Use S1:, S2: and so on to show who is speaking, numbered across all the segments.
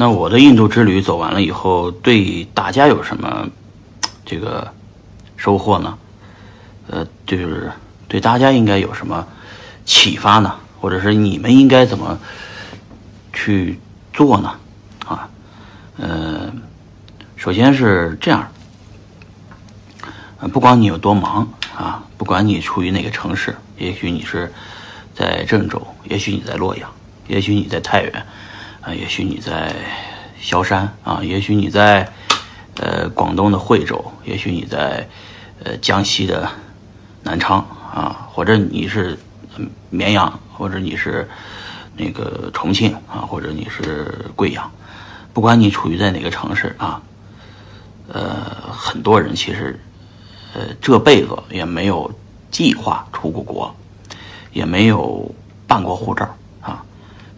S1: 那我的印度之旅走完了以后，对大家有什么这个收获呢？呃，就是对大家应该有什么启发呢？或者是你们应该怎么去做呢？啊，呃，首先是这样，不管你有多忙啊，不管你处于哪个城市，也许你是在郑州，也许你在洛阳，也许你在太原。啊，也许你在萧山啊，也许你在呃广东的惠州，也许你在呃江西的南昌啊，或者你是绵阳，或者你是那个重庆啊，或者你是贵阳，不管你处于在哪个城市啊，呃，很多人其实呃这辈子也没有计划出过国，也没有办过护照。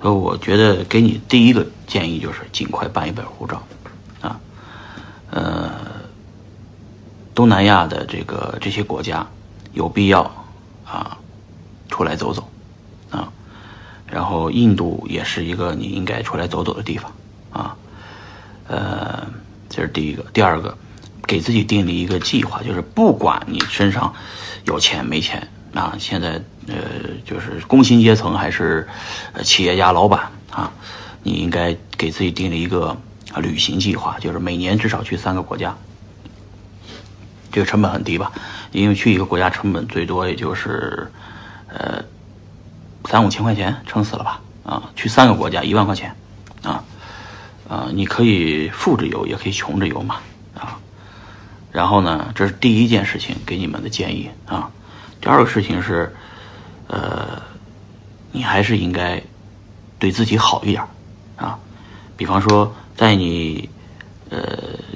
S1: 呃，我觉得给你第一个建议就是尽快办一本护照，啊，呃，东南亚的这个这些国家有必要啊出来走走，啊，然后印度也是一个你应该出来走走的地方，啊，呃，这是第一个，第二个，给自己订立一个计划，就是不管你身上有钱没钱。啊，现在呃，就是工薪阶层还是企业家、老板啊，你应该给自己定了一个旅行计划，就是每年至少去三个国家。这个成本很低吧？因为去一个国家成本最多也就是呃三五千块钱，撑死了吧？啊，去三个国家一万块钱，啊啊，你可以富着游，也可以穷着游嘛，啊。然后呢，这是第一件事情给你们的建议啊。第二个事情是，呃，你还是应该对自己好一点啊。比方说，在你呃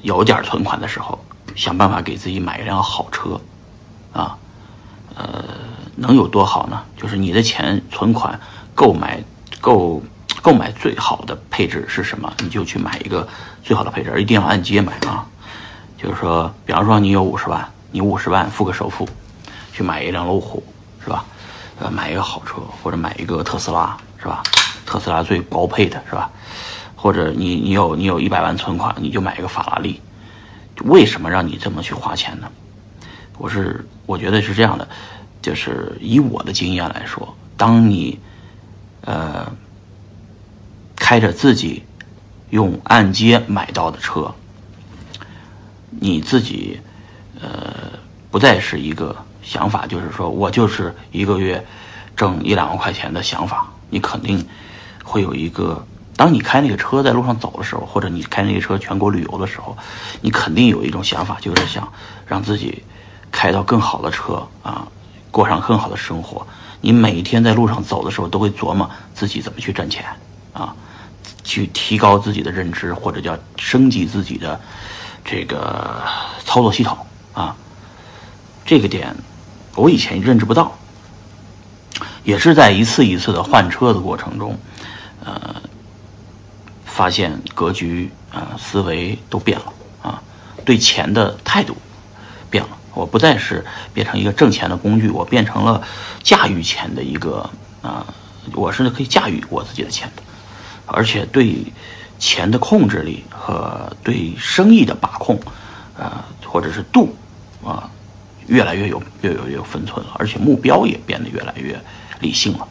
S1: 有点存款的时候，想办法给自己买一辆好车啊。呃，能有多好呢？就是你的钱存款购买购购买最好的配置是什么？你就去买一个最好的配置，一定要按揭买啊。就是说，比方说你有五十万，你五十万付个首付。去买一辆路虎，是吧？呃，买一个好车，或者买一个特斯拉，是吧？特斯拉最高配的是吧？或者你你有你有一百万存款，你就买一个法拉利。为什么让你这么去花钱呢？我是我觉得是这样的，就是以我的经验来说，当你呃开着自己用按揭买到的车，你自己呃不再是一个。想法就是说，我就是一个月挣一两万块钱的想法。你肯定会有一个，当你开那个车在路上走的时候，或者你开那个车全国旅游的时候，你肯定有一种想法，就是想让自己开到更好的车啊，过上更好的生活。你每天在路上走的时候，都会琢磨自己怎么去挣钱啊，去提高自己的认知，或者叫升级自己的这个操作系统啊，这个点。我以前认知不到，也是在一次一次的换车的过程中，呃，发现格局啊、思维都变了啊，对钱的态度变了。我不再是变成一个挣钱的工具，我变成了驾驭钱的一个啊，我是可以驾驭我自己的钱，而且对钱的控制力和对生意的把控啊，或者是度啊。越来越有越有越有分寸了，而且目标也变得越来越理性了。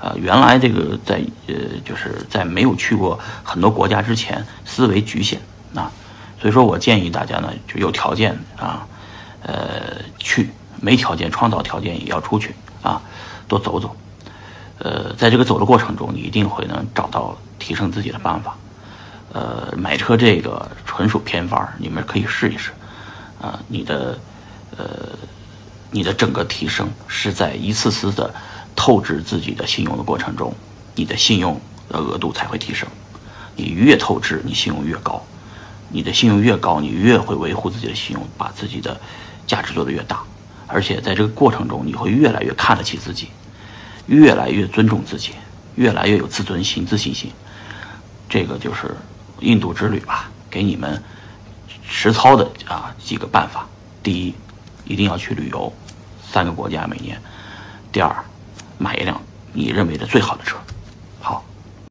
S1: 呃，原来这个在呃就是在没有去过很多国家之前，思维局限啊，所以说我建议大家呢，就有条件啊，呃去，没条件创造条件也要出去啊，多走走。呃，在这个走的过程中，你一定会能找到提升自己的办法。呃，买车这个纯属偏方，你们可以试一试啊，你的。呃，你的整个提升是在一次次的透支自己的信用的过程中，你的信用的额度才会提升。你越透支，你信用越高；你的信用越高，你越会维护自己的信用，把自己的价值做得越大。而且在这个过程中，你会越来越看得起自己，越来越尊重自己，越来越有自尊心、自信心。这个就是印度之旅吧，给你们实操的啊几个办法。第一。一定要去旅游，三个国家每年。第二，买一辆你认为的最好的车。